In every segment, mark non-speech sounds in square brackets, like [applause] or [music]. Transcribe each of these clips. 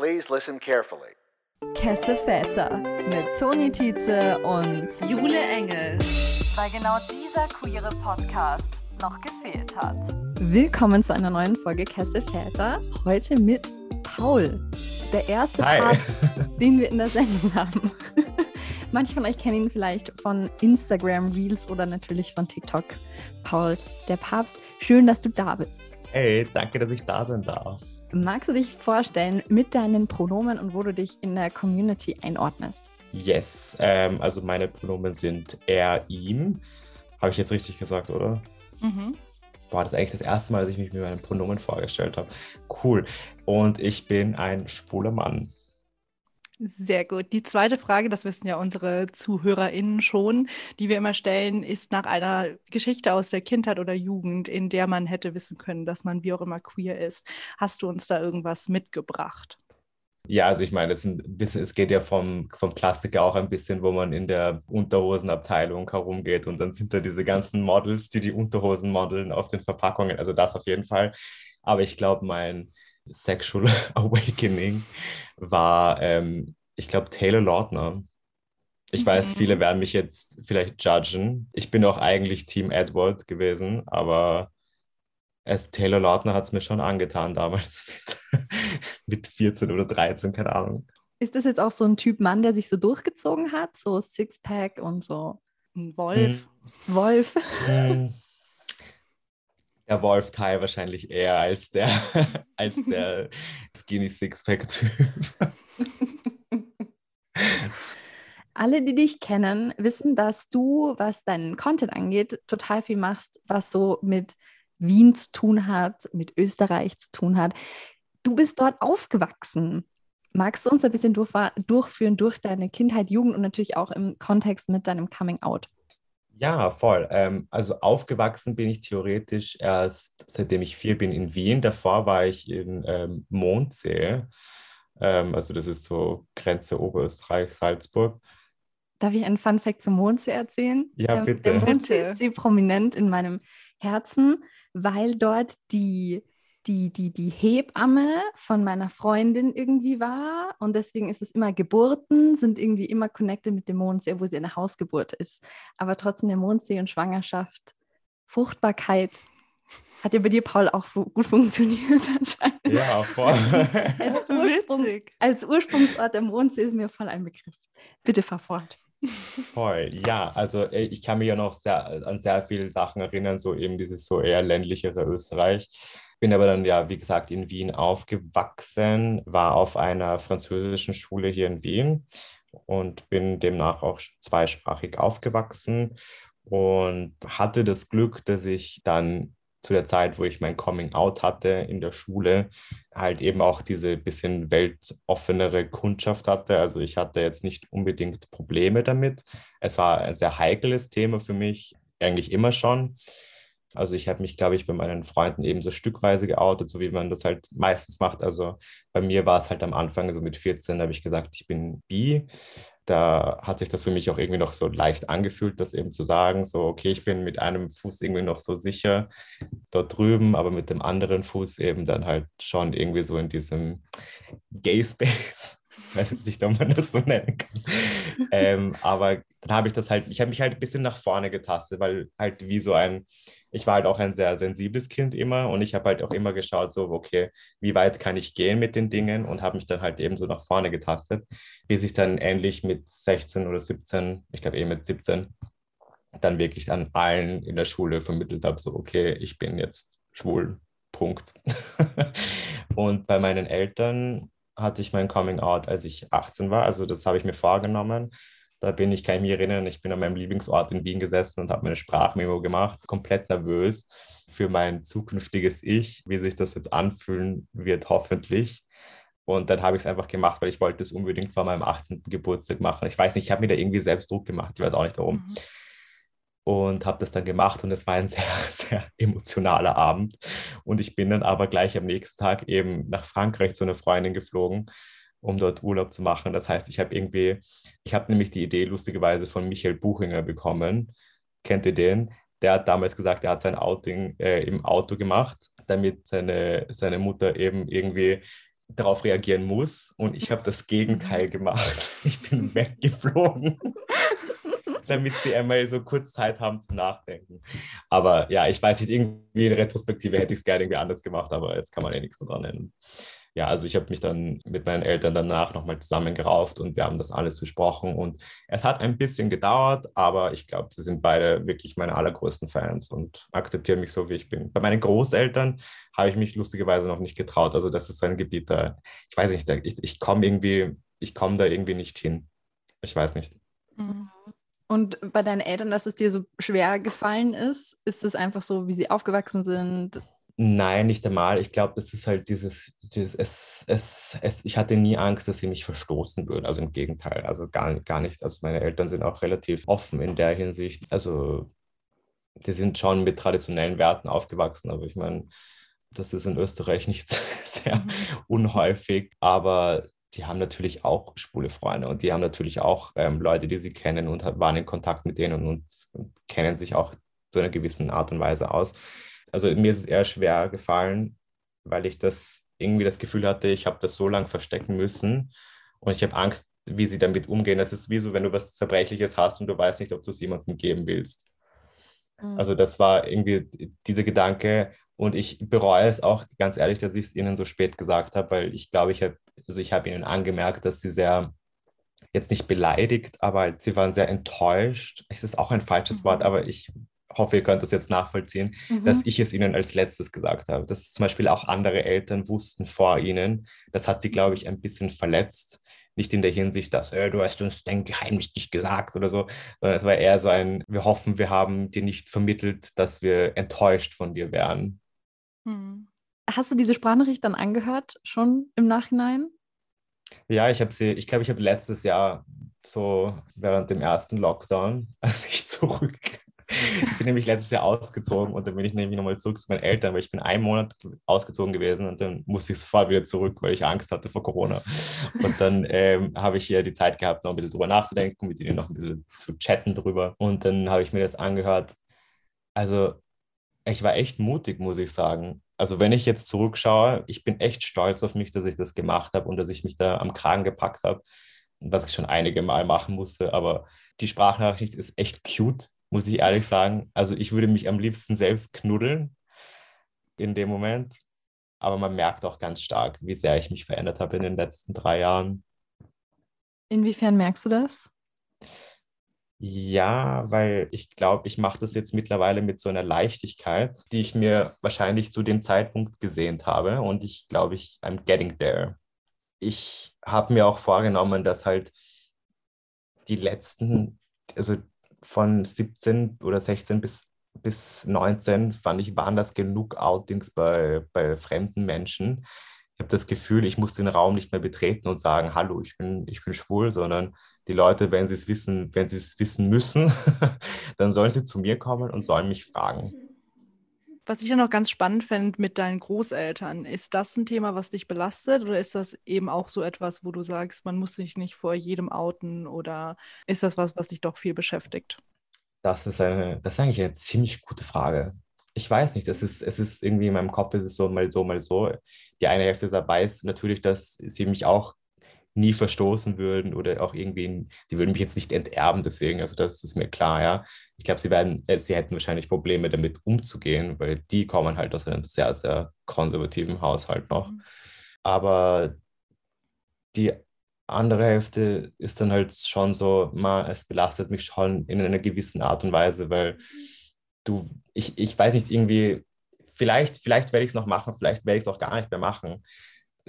Please listen carefully. Kesse Väter mit Toni Tietze und Jule Engel. Weil genau dieser queere Podcast noch gefehlt hat. Willkommen zu einer neuen Folge Kesse Väter. Heute mit Paul, der erste Hi. Papst, den wir in der Sendung haben. [laughs] Manche von euch kennen ihn vielleicht von Instagram Reels oder natürlich von TikTok. Paul, der Papst, schön, dass du da bist. Hey, danke, dass ich da sein darf. Magst du dich vorstellen mit deinen Pronomen und wo du dich in der Community einordnest? Yes, ähm, also meine Pronomen sind er, ihm. Habe ich jetzt richtig gesagt, oder? Mhm. Boah, das ist eigentlich das erste Mal, dass ich mich mit meinen Pronomen vorgestellt habe. Cool. Und ich bin ein schwuler Mann. Sehr gut. Die zweite Frage, das wissen ja unsere ZuhörerInnen schon, die wir immer stellen, ist nach einer Geschichte aus der Kindheit oder Jugend, in der man hätte wissen können, dass man wie auch immer queer ist. Hast du uns da irgendwas mitgebracht? Ja, also ich meine, es, bisschen, es geht ja vom, vom Klassiker auch ein bisschen, wo man in der Unterhosenabteilung herumgeht und dann sind da diese ganzen Models, die die Unterhosen modeln auf den Verpackungen. Also das auf jeden Fall. Aber ich glaube, mein Sexual [laughs] Awakening war, ähm, ich glaube, Taylor Lautner. Ich weiß, Mhm. viele werden mich jetzt vielleicht judgen. Ich bin auch eigentlich Team Edward gewesen, aber es, Taylor Lautner hat es mir schon angetan damals [laughs] mit, mit 14 oder 13, keine Ahnung. Ist das jetzt auch so ein Typ Mann, der sich so durchgezogen hat? So Sixpack und so Ein Wolf? Wolf? Hm. Der Wolf-Teil wahrscheinlich eher als der, [laughs] als der Skinny Sixpack-Typ. [laughs] Alle, die dich kennen, wissen, dass du, was deinen Content angeht, total viel machst, was so mit Wien zu tun hat, mit Österreich zu tun hat. Du bist dort aufgewachsen. Magst du uns ein bisschen durchführen durch deine Kindheit, Jugend und natürlich auch im Kontext mit deinem Coming Out? Ja, voll. Ähm, also aufgewachsen bin ich theoretisch erst seitdem ich vier bin in Wien. Davor war ich in ähm, Mondsee. Ähm, also das ist so Grenze Oberösterreich, Salzburg. Darf ich einen Fun-Fact zum Mondsee erzählen? Ja, Der- bitte. Der Mondsee ist sehr prominent in meinem Herzen, weil dort die, die, die, die Hebamme von meiner Freundin irgendwie war. Und deswegen ist es immer Geburten, sind irgendwie immer connected mit dem Mondsee, wo sie eine Hausgeburt ist. Aber trotzdem der Mondsee und Schwangerschaft, Fruchtbarkeit. Hat ja bei dir, Paul, auch gut funktioniert [laughs] anscheinend. Ja, voll. [laughs] Als, Ursprung, als Ursprungsort der Mondsee ist mir voll ein Begriff. Bitte fahr fort. Voll, ja, also äh, ich kann mich ja noch sehr, an sehr viele Sachen erinnern, so eben dieses so eher ländlichere Österreich. Bin aber dann ja, wie gesagt, in Wien aufgewachsen, war auf einer französischen Schule hier in Wien und bin demnach auch zweisprachig aufgewachsen und hatte das Glück, dass ich dann zu der Zeit, wo ich mein Coming Out hatte in der Schule, halt eben auch diese bisschen weltoffenere Kundschaft hatte. Also ich hatte jetzt nicht unbedingt Probleme damit. Es war ein sehr heikles Thema für mich, eigentlich immer schon. Also ich habe mich, glaube ich, bei meinen Freunden eben so stückweise geoutet, so wie man das halt meistens macht. Also bei mir war es halt am Anfang, so mit 14, da habe ich gesagt, ich bin bi. Da hat sich das für mich auch irgendwie noch so leicht angefühlt, das eben zu sagen, so, okay, ich bin mit einem Fuß irgendwie noch so sicher dort drüben, aber mit dem anderen Fuß eben dann halt schon irgendwie so in diesem Gay Space. Ich [laughs] weiß jetzt nicht, ob man das so nennen kann. ähm, aber dann habe ich das halt, ich habe mich halt ein bisschen nach vorne getastet, weil halt wie so ein, ich war halt auch ein sehr sensibles Kind immer und ich habe halt auch immer geschaut, so, okay, wie weit kann ich gehen mit den Dingen und habe mich dann halt eben so nach vorne getastet, bis ich dann endlich mit 16 oder 17, ich glaube eh mit 17, dann wirklich an allen in der Schule vermittelt habe, so, okay, ich bin jetzt schwul, Punkt. [laughs] und bei meinen Eltern hatte ich mein Coming Out, als ich 18 war, also das habe ich mir vorgenommen. Da bin ich, kann ich mich erinnern, ich bin an meinem Lieblingsort in Wien gesessen und habe meine Sprachmemo gemacht, komplett nervös für mein zukünftiges Ich, wie sich das jetzt anfühlen wird, hoffentlich. Und dann habe ich es einfach gemacht, weil ich wollte es unbedingt vor meinem 18. Geburtstag machen. Ich weiß nicht, ich habe mir da irgendwie selbst Druck gemacht, ich weiß auch nicht warum. Mhm. Und habe das dann gemacht und es war ein [laughs] sehr, sehr emotionaler Abend. Und ich bin dann aber gleich am nächsten Tag eben nach Frankreich zu einer Freundin geflogen um dort Urlaub zu machen. Das heißt, ich habe irgendwie, ich habe nämlich die Idee lustigerweise von Michael Buchinger bekommen. Kennt ihr den? Der hat damals gesagt, er hat sein Outing äh, im Auto gemacht, damit seine, seine Mutter eben irgendwie darauf reagieren muss und ich habe das Gegenteil [laughs] gemacht. Ich bin weggeflogen, [laughs] damit sie einmal so kurz Zeit haben zum Nachdenken. Aber ja, ich weiß nicht, irgendwie in Retrospektive hätte ich es gerne irgendwie anders gemacht, aber jetzt kann man eh nichts mehr dran ändern. Ja, also ich habe mich dann mit meinen Eltern danach nochmal zusammengerauft und wir haben das alles besprochen und es hat ein bisschen gedauert, aber ich glaube, sie sind beide wirklich meine allergrößten Fans und akzeptieren mich so, wie ich bin. Bei meinen Großeltern habe ich mich lustigerweise noch nicht getraut. Also das ist ein Gebiet, da, ich weiß nicht, ich, ich komme irgendwie, ich komme da irgendwie nicht hin. Ich weiß nicht. Mhm. Und bei deinen Eltern, dass es dir so schwer gefallen ist, ist es einfach so, wie sie aufgewachsen sind? Nein, nicht einmal. Ich glaube, das ist halt dieses, dieses es, es, es, ich hatte nie Angst, dass sie mich verstoßen würden. Also im Gegenteil, also gar, gar nicht. Also meine Eltern sind auch relativ offen in der Hinsicht. Also die sind schon mit traditionellen Werten aufgewachsen, aber ich meine, das ist in Österreich nicht [laughs] sehr Mhm. unhäufig, aber die haben natürlich auch schwule Freunde und die haben natürlich auch ähm, Leute, die sie kennen und waren in Kontakt mit denen und, und kennen sich auch zu einer gewissen Art und Weise aus. Also mir ist es eher schwer gefallen, weil ich das irgendwie das Gefühl hatte, ich habe das so lange verstecken müssen und ich habe Angst, wie sie damit umgehen. Das ist wie so, wenn du was Zerbrechliches hast und du weißt nicht, ob du es jemandem geben willst. Also das war irgendwie dieser Gedanke und ich bereue es auch ganz ehrlich, dass ich es ihnen so spät gesagt habe, weil ich glaube, ich habe, also ich habe ihnen angemerkt, dass sie sehr, jetzt nicht beleidigt, aber sie waren sehr enttäuscht. Es ist auch ein falsches Mhm. Wort, aber ich hoffe, ihr könnt das jetzt nachvollziehen, Mhm. dass ich es ihnen als letztes gesagt habe. Dass zum Beispiel auch andere Eltern wussten vor ihnen. Das hat sie, glaube ich, ein bisschen verletzt. Nicht in der Hinsicht, dass äh, du hast uns dein Geheimnis nicht gesagt oder so, sondern es war eher so ein, wir hoffen, wir haben dir nicht vermittelt, dass wir enttäuscht von dir wären. Mhm. Hast du diese Sprachnachricht dann angehört, schon im Nachhinein? Ja, ich habe sie, ich glaube, ich habe letztes Jahr so während dem ersten Lockdown, [laughs] als ich zurück, ich bin nämlich letztes Jahr ausgezogen und dann bin ich nämlich nochmal zurück zu meinen Eltern, weil ich bin einen Monat ausgezogen gewesen und dann musste ich sofort wieder zurück, weil ich Angst hatte vor Corona. Und dann ähm, habe ich hier die Zeit gehabt, noch ein bisschen drüber nachzudenken, mit ihnen noch ein bisschen zu chatten drüber. Und dann habe ich mir das angehört. Also ich war echt mutig, muss ich sagen. Also wenn ich jetzt zurückschaue, ich bin echt stolz auf mich, dass ich das gemacht habe und dass ich mich da am Kragen gepackt habe, was ich schon einige Mal machen musste. Aber die Sprachnachricht ist echt cute, muss ich ehrlich sagen. Also ich würde mich am liebsten selbst knuddeln in dem Moment. Aber man merkt auch ganz stark, wie sehr ich mich verändert habe in den letzten drei Jahren. Inwiefern merkst du das? Ja, weil ich glaube, ich mache das jetzt mittlerweile mit so einer Leichtigkeit, die ich mir wahrscheinlich zu dem Zeitpunkt gesehnt habe. Und ich glaube, ich, I'm getting there. Ich habe mir auch vorgenommen, dass halt die letzten, also von 17 oder 16 bis, bis 19, fand ich, waren das genug Outings bei, bei fremden Menschen. Ich habe das Gefühl, ich muss den Raum nicht mehr betreten und sagen, hallo, ich bin, ich bin schwul, sondern die Leute, wenn sie es wissen, wenn sie es wissen müssen, [laughs] dann sollen sie zu mir kommen und sollen mich fragen. Was ich ja noch ganz spannend fände mit deinen Großeltern, ist das ein Thema, was dich belastet oder ist das eben auch so etwas, wo du sagst, man muss sich nicht vor jedem outen oder ist das was, was dich doch viel beschäftigt? Das ist eine, das ist eigentlich eine ziemlich gute Frage. Ich weiß nicht, das ist, es ist irgendwie in meinem Kopf, ist so mal so, mal so. Die eine Hälfte ist natürlich, dass sie mich auch nie verstoßen würden oder auch irgendwie, die würden mich jetzt nicht enterben, deswegen, also das ist mir klar, ja. Ich glaube, sie werden, äh, sie hätten wahrscheinlich Probleme damit umzugehen, weil die kommen halt aus einem sehr, sehr konservativen Haushalt noch. Mhm. Aber die andere Hälfte ist dann halt schon so, ma, es belastet mich schon in einer gewissen Art und Weise, weil du, ich, ich weiß nicht, irgendwie, vielleicht, vielleicht werde ich es noch machen, vielleicht werde ich es auch gar nicht mehr machen.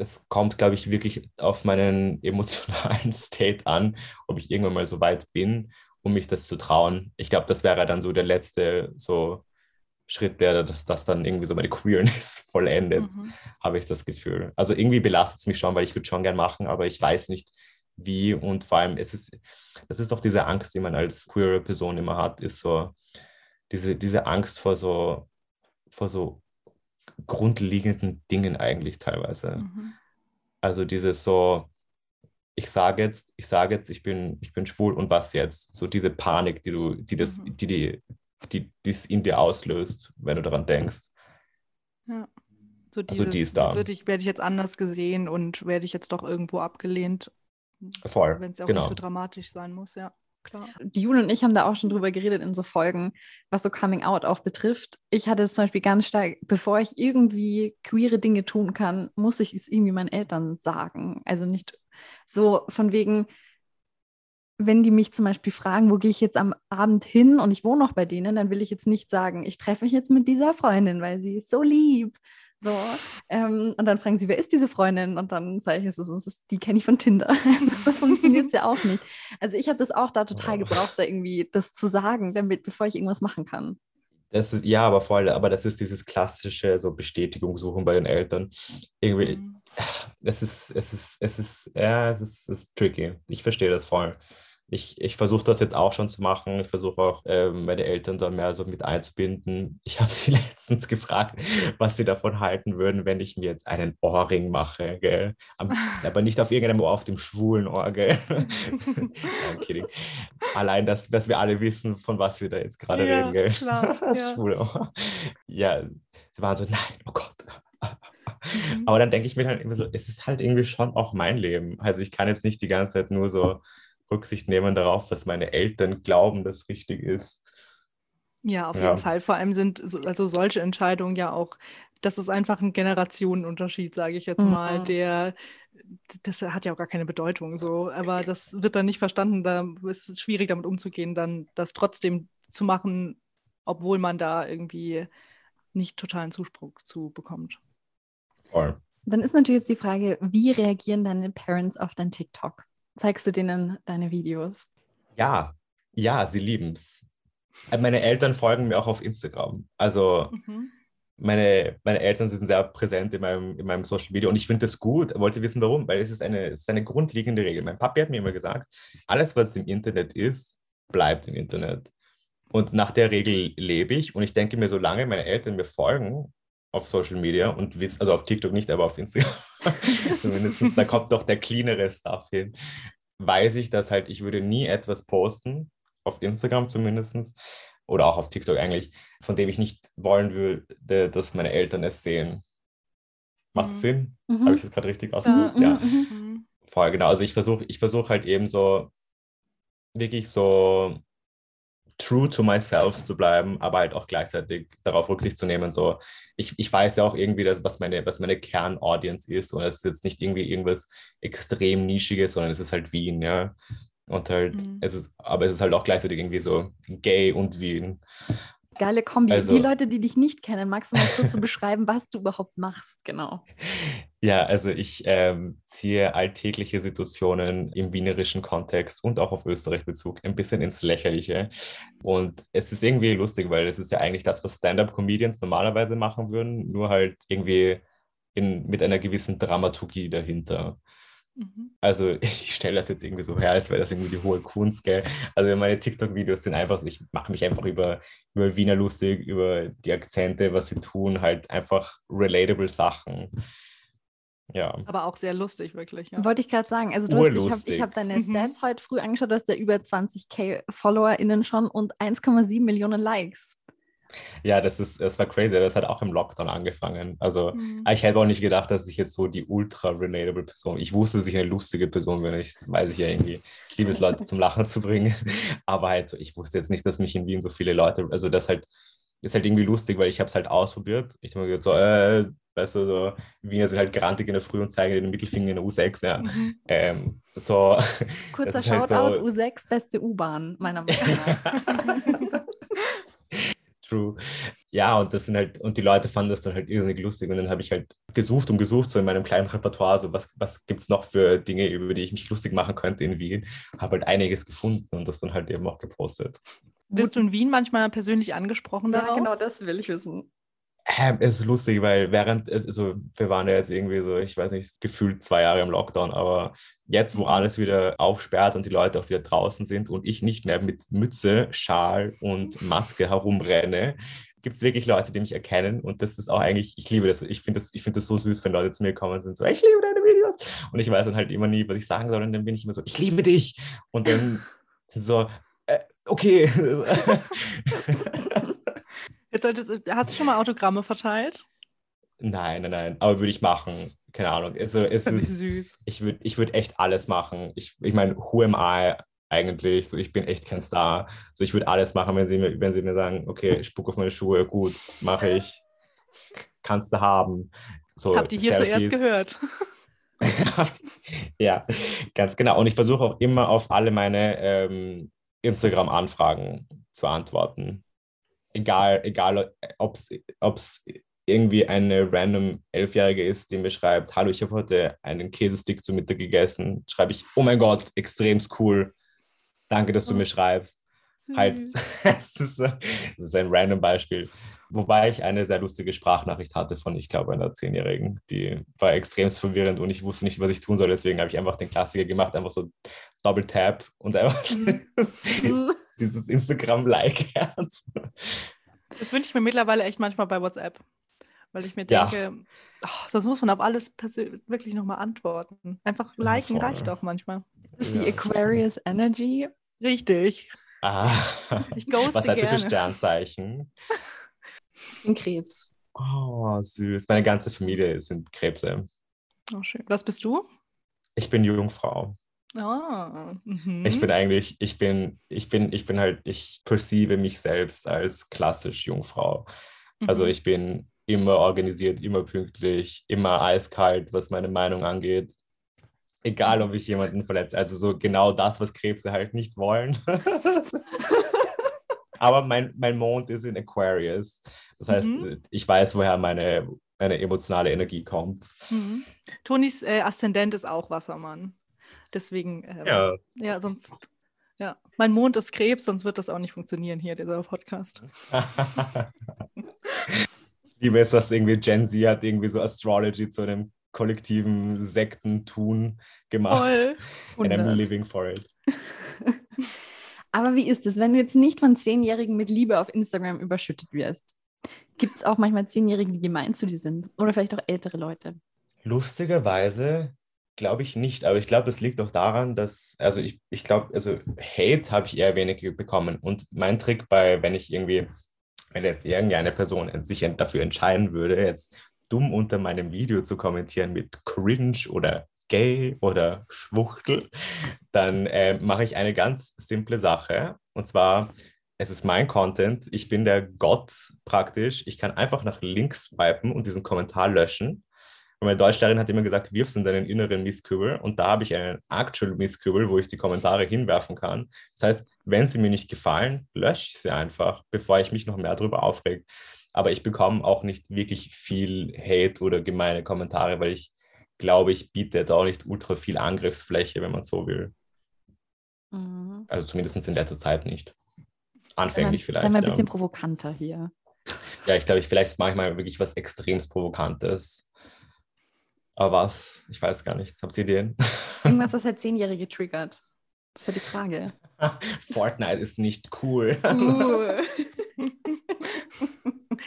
Es kommt, glaube ich, wirklich auf meinen [laughs] emotionalen State an, ob ich irgendwann mal so weit bin, um mich das zu trauen. Ich glaube, das wäre dann so der letzte so Schritt, der das, das dann irgendwie so meine Queerness [laughs] vollendet Mhm. habe ich das Gefühl. Also irgendwie belastet es mich schon, weil ich würde schon gern machen, aber ich weiß nicht wie und vor allem es ist das ist auch diese Angst, die man als queere Person immer hat, ist so diese, diese Angst vor so vor so grundlegenden Dingen eigentlich teilweise. Mhm. Also dieses so ich sage jetzt, ich sage jetzt, ich bin, ich bin schwul und was jetzt? So diese Panik, die du, die das, Mhm. die, die, die, die es in dir auslöst, wenn du daran denkst. Ja. So Also die dieses, ist da. Werde ich, werde ich jetzt anders gesehen und werde ich jetzt doch irgendwo abgelehnt, Voll, wenn es auch genau. nicht so dramatisch sein muss, ja. Klar. Die Jule und ich haben da auch schon drüber geredet in so Folgen, was so Coming Out auch betrifft. Ich hatte es zum Beispiel ganz stark, bevor ich irgendwie queere Dinge tun kann, muss ich es irgendwie meinen Eltern sagen. Also nicht so von wegen, wenn die mich zum Beispiel fragen, wo gehe ich jetzt am Abend hin und ich wohne noch bei denen, dann will ich jetzt nicht sagen, ich treffe mich jetzt mit dieser Freundin, weil sie ist so lieb. So, ähm, und dann fragen sie, wer ist diese Freundin? Und dann sage ich, es ist, es ist die kenne ich von Tinder. [laughs] so funktioniert es ja auch nicht. Also ich habe das auch da total gebraucht, da irgendwie das zu sagen, damit, bevor ich irgendwas machen kann. Das ist, ja, aber voll, aber das ist dieses klassische so Bestätigung suchen bei den Eltern. Irgendwie, Mhm. es ist, es ist, es ist, ja, es ist, es ist tricky. Ich verstehe das voll. Ich, ich versuche das jetzt auch schon zu machen. Ich versuche auch, ähm, meine Eltern da mehr so mit einzubinden. Ich habe [laughs] sie letztens gefragt, was sie davon halten würden, wenn ich mir jetzt einen Ohrring mache, gell? Am, [laughs] aber nicht auf irgendeinem Ohr, auf dem schwulen Ohr, gell? [laughs] Kidding. Allein, dass, dass wir alle wissen, von was wir da jetzt gerade Ja, reden, gell? klar, das ja. schwule Ohr. Ja, sie waren so, nein, oh Gott. Mhm. Aber dann denke ich mir halt immer so, es ist halt irgendwie schon auch mein Leben. Also ich kann jetzt nicht die ganze Zeit nur so Rücksicht nehmen darauf, was meine Eltern glauben, das richtig ist. Ja, auf Ja. jeden Fall. Vor allem sind so- also solche Entscheidungen ja auch, das ist einfach ein Generationenunterschied, sage ich jetzt mal, Mhm. der, das hat ja auch gar keine Bedeutung so, aber das wird dann nicht verstanden, da ist es schwierig damit umzugehen, dann das trotzdem zu machen, obwohl man da irgendwie nicht totalen Zuspruch zu bekommt. Voll. Dann ist natürlich jetzt die Frage, wie reagieren deine Parents auf dein TikTok? Zeigst du denen deine Videos? Ja, ja, sie lieben es. Meine Eltern folgen mir auch auf Instagram. Also Mhm. meine, meine Eltern sind sehr präsent in meinem, in meinem Social Media und ich finde das gut. Wollte wissen, warum? Weil es ist eine, es ist eine grundlegende Regel. Mein Papi hat mir immer gesagt, alles, was im Internet ist, bleibt im Internet. Und nach der Regel lebe ich und ich denke mir, solange meine Eltern mir folgen auf Social Media und wissen, also auf TikTok nicht, aber auf Instagram, [laughs] zumindest, da kommt doch der cleanere Stuff hin, weiß ich, dass halt, ich würde nie etwas posten, auf Instagram zumindest, oder auch auf TikTok eigentlich, von dem ich nicht wollen würde, dass meine Eltern es sehen. Macht Mhm. Sinn? Mhm. Habe ich das gerade richtig ausgedrückt? Mhm, Ja, mhm, voll genau. Also ich versuche ich versuch halt eben so wirklich so true to myself zu bleiben, aber halt auch gleichzeitig darauf Rücksicht zu nehmen. So, ich, ich weiß ja auch irgendwie, dass, was meine, was meine Kernaudience ist und es ist jetzt nicht irgendwie irgendwas extrem Nischiges, sondern es ist halt Wien, ja. Und halt, Mhm. es ist, aber es ist halt auch gleichzeitig irgendwie so gay und Wien. Geile Kombi. Also- die Leute, die dich nicht kennen, magst du mal kurz so beschreiben, was du überhaupt machst? Genau. [laughs] Ja, also ich ähm, ziehe alltägliche Situationen im wienerischen Kontext und auch auf Österreich-Bezug ein bisschen ins Lächerliche. Und es ist irgendwie lustig, weil es ist ja eigentlich das, was Stand-up-Comedians normalerweise machen würden, nur halt irgendwie in, mit einer gewissen Dramaturgie dahinter. Mhm. Also [laughs] ich stelle das jetzt irgendwie so her, als wäre das irgendwie die hohe Kunst, gell? Also meine TikTok-Videos sind einfach so, ich mache mich einfach über, über Wiener lustig, über die Akzente, was sie tun, halt einfach relatable Sachen. Ja. Aber auch sehr lustig, wirklich. Ja. Wollte ich gerade sagen. Also du hast, ich habe hab deine [laughs] Mhm. Stats heute früh angeschaut, du hast ja über 20k FollowerInnen schon und 1,7 Millionen Likes. Ja, das ist, das war crazy. Das hat auch im Lockdown angefangen. Also Mhm. ich hätte auch nicht gedacht, dass ich jetzt so die ultra relatable Person. Ich wusste, dass ich eine lustige Person bin. Ich das weiß ich ja irgendwie. Ich liebe es, [laughs] Leute zum Lachen zu bringen. Aber halt, so, ich wusste jetzt nicht, dass mich in Wien so viele Leute, also das halt ist halt irgendwie lustig, weil ich habe es halt ausprobiert. Ich habe mir gedacht, so, äh, weißt du, so Wiener sind halt grantig in der Früh und zeigen den Mittelfinger in der U6, ja. Mhm. Ähm, so. [laughs] Kurzer halt Shoutout, so- U6, beste U-Bahn, meiner Meinung [laughs] nach. True. Ja, und das sind halt, und die Leute fanden das dann halt irrsinnig lustig. Und dann habe ich halt gesucht und gesucht, so in meinem kleinen Repertoire, so was, was gibt es noch für Dinge, über die ich mich lustig machen könnte in Wien. Habe halt einiges gefunden und das dann halt eben auch gepostet. Wirst du in Wien manchmal persönlich angesprochen ja, darauf? genau, das will ich wissen. Es ist lustig, weil während, also wir waren ja jetzt irgendwie so, ich weiß nicht, gefühlt zwei Jahre im Lockdown, aber jetzt, wo alles wieder aufsperrt und die Leute auch wieder draußen sind und ich nicht mehr mit Mütze, Schal und Maske herumrenne, gibt es wirklich Leute, die mich erkennen und das ist auch eigentlich, ich liebe das, ich finde das, ich finde das so süß, wenn Leute zu mir kommen und sind so, ich liebe deine Videos und ich weiß dann halt immer nie, was ich sagen soll und dann bin ich immer so, ich liebe dich und dann [laughs] so, äh, okay. [laughs] Jetzt solltest, hast du schon mal Autogramme verteilt? Nein, nein, nein. Aber würde ich machen. Keine Ahnung. Also, es ist, süß. ich würde ich würd echt alles machen. Ich, ich meine, who am I eigentlich? So, ich bin echt kein Star. So, ich würde alles machen, wenn sie, mir, wenn sie mir sagen, okay, spuck auf meine Schuhe, gut, mache ich. Kannst du haben. So, Habt ihr hier zuerst Selfies. gehört? [laughs] ja, ganz genau. Und ich versuche auch immer auf alle meine ähm, Instagram-Anfragen zu antworten. Egal, egal ob es irgendwie eine random Elfjährige ist, die mir schreibt, hallo, ich habe heute einen Käsestick zu Mittag gegessen, schreibe ich, oh mein Gott, extremst cool. Danke, dass du Oh. mir schreibst. Halt, Süß. [laughs] das ist ein random Beispiel. Wobei ich eine sehr lustige Sprachnachricht hatte von, ich glaube, einer Zehnjährigen. Die war extrem verwirrend und ich wusste nicht, was ich tun soll. Deswegen habe ich einfach den Klassiker gemacht, einfach so Double Tap und einfach Mhm. [laughs] [laughs] dieses Instagram-Like-Herz. [laughs] Das wünsche ich mir mittlerweile echt manchmal bei WhatsApp. Weil ich mir Ja. denke, ach, sonst muss man auf alles wirklich nochmal antworten. Einfach Ja, liken voll. reicht auch manchmal. Das ist die Ja. Aquarius Energy. Richtig. Ah, Ich ghoste was seid ihr für. Sternzeichen? In Krebs. Oh, süß. Meine ganze Familie sind Krebse. Oh, schön. Was bist du? Ich bin Jungfrau. Ah, mhm. Ich bin eigentlich, ich bin, ich bin, ich bin halt, ich perceive mich selbst als klassisch Jungfrau. Also Mhm. ich bin immer organisiert, immer pünktlich, immer eiskalt, was meine Meinung angeht. Egal, ob ich jemanden verletze. Also so genau das, was Krebse halt nicht wollen. [laughs] Aber mein, mein Mond ist in Aquarius. Das heißt, Mhm. ich weiß, woher meine, meine emotionale Energie kommt. Mhm. Tonis äh, Aszendent ist auch Wassermann. Deswegen, ähm, Ja. ja, sonst, ja. Mein Mond ist Krebs, sonst wird das auch nicht funktionieren hier, dieser Podcast. [laughs] Liebe es, dass irgendwie Gen Z hat irgendwie so Astrology zu einem kollektiven Sektentun gemacht. Voll. And I'm 100. living for it. [laughs] Aber wie ist es, wenn du jetzt nicht von Zehnjährigen mit Liebe auf Instagram überschüttet wirst? Gibt es auch manchmal Zehnjährige, die gemein zu dir sind? Oder vielleicht auch ältere Leute? Lustigerweise glaube ich nicht, aber ich glaube, das liegt auch daran, dass, also ich, ich glaube, also Hate habe ich eher wenig bekommen. Und mein Trick bei, wenn ich irgendwie, wenn jetzt irgendeine Person sich dafür entscheiden würde, jetzt dumm unter meinem Video zu kommentieren mit cringe oder gay oder Schwuchtel, dann äh, mache ich eine ganz simple Sache. Und zwar, es ist mein Content, ich bin der Gott praktisch. Ich kann einfach nach links swipen und diesen Kommentar löschen. Und meine Deutschlehrerin hat immer gesagt, wirf es in deinen inneren Mistkübel. Und da habe ich einen Actual Mistkübel, wo ich die Kommentare hinwerfen kann. Das heißt, wenn sie mir nicht gefallen, lösche ich sie einfach, bevor ich mich noch mehr darüber aufrege. Aber ich bekomme auch nicht wirklich viel Hate oder gemeine Kommentare, weil ich glaube, ich biete jetzt auch nicht ultra viel Angriffsfläche, wenn man so will. Mhm. Also zumindest in letzter Zeit nicht. Anfänglich mal- vielleicht. Sei mal ein ja. bisschen provokanter hier. Ja, ich glaube, ich vielleicht manchmal wirklich was extremst Provokantes. Aber was? Ich weiß gar nicht. Habt ihr Ideen? [laughs] Irgendwas, was halt Zehnjährige triggert. Das ist ja die Frage. [laughs] Fortnite ist nicht cool. [laughs]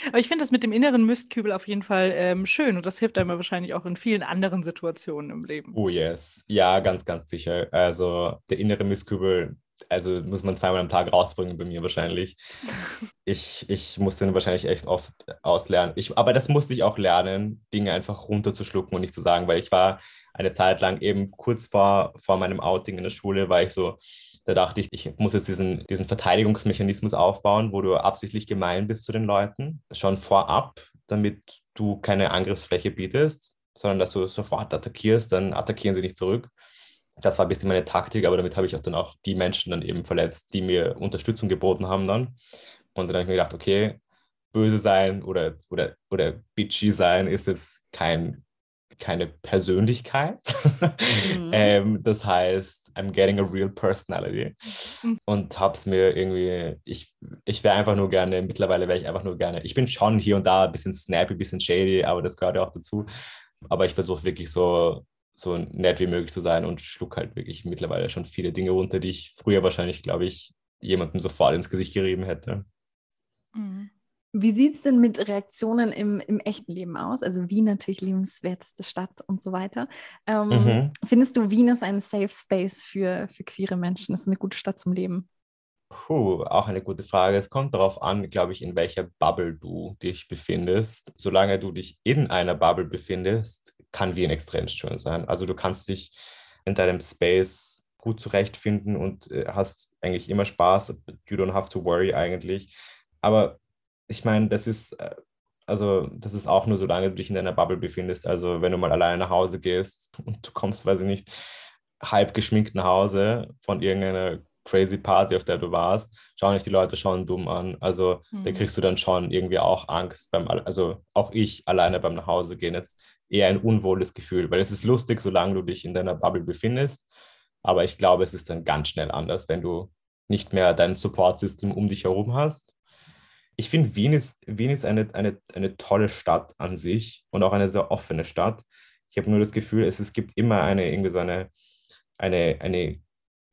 Aber ich finde das mit dem inneren Mistkübel auf jeden Fall ähm, schön und das hilft einem wahrscheinlich auch in vielen anderen Situationen im Leben. Oh yes. Ja, ganz, ganz sicher. Also der innere Mistkübel, also muss man zweimal am Tag rausbringen bei mir wahrscheinlich. [laughs] Ich, ich muss den wahrscheinlich echt oft auslernen. Ich, aber das musste ich auch lernen, Dinge einfach runterzuschlucken und nicht zu sagen, weil ich war eine Zeit lang eben kurz vor, vor meinem Outing in der Schule, war ich so, da dachte ich, ich muss jetzt diesen, diesen Verteidigungsmechanismus aufbauen, wo du absichtlich gemein bist zu den Leuten, schon vorab, damit du keine Angriffsfläche bietest, sondern dass du sofort attackierst, dann attackieren sie nicht zurück. Das war ein bisschen meine Taktik, aber damit habe ich auch dann auch die Menschen dann eben verletzt, die mir Unterstützung geboten haben dann. Und dann habe ich mir gedacht, okay, böse sein oder, oder, oder bitchy sein ist jetzt kein, keine Persönlichkeit. Mhm. [laughs] ähm, das heißt, I'm getting a real personality. Mhm. Und hab's mir irgendwie, ich, ich wäre einfach nur gerne, mittlerweile wäre ich einfach nur gerne, ich bin schon hier und da ein bisschen snappy, ein bisschen shady, aber das gehört ja auch dazu. Aber ich versuche wirklich so, so nett wie möglich zu sein und schluck halt wirklich mittlerweile schon viele Dinge runter, die ich früher wahrscheinlich, glaube ich, jemandem sofort ins Gesicht gerieben hätte. Mhm. Wie sieht es denn mit Reaktionen im, im echten Leben aus? Also Wien natürlich lebenswerteste Stadt und so weiter. Ähm, Mhm. Findest du, Wien ist ein Safe Space für, für queere Menschen? Ist eine gute Stadt zum Leben? Puh, auch eine gute Frage. Es kommt darauf an, glaube ich, in welcher Bubble du dich befindest. Solange du dich in einer Bubble befindest, kann Wien extrem schön sein. Also du kannst dich in deinem Space gut zurechtfinden und äh, hast eigentlich immer Spaß. You don't have to worry eigentlich. Aber ich meine, das ist, äh, also das ist auch nur, solange du dich in deiner Bubble befindest. Also wenn du mal alleine nach Hause gehst [laughs] und du kommst, weiß ich nicht, halb geschminkt nach Hause von irgendeiner crazy Party, auf der du warst, schauen dich die Leute schon dumm an. Also mhm. da kriegst du dann schon irgendwie auch Angst beim, also auch ich alleine beim nach Hause gehen jetzt eher ein unwohles Gefühl, weil es ist lustig, solange du dich in deiner Bubble befindest. Aber ich glaube, es ist dann ganz schnell anders, wenn du nicht mehr dein Support-System um dich herum hast. Ich finde, Wien ist, Wien ist eine, eine, eine tolle Stadt an sich und auch eine sehr offene Stadt. Ich habe nur das Gefühl, es, es gibt immer eine, irgendwie so eine, eine, eine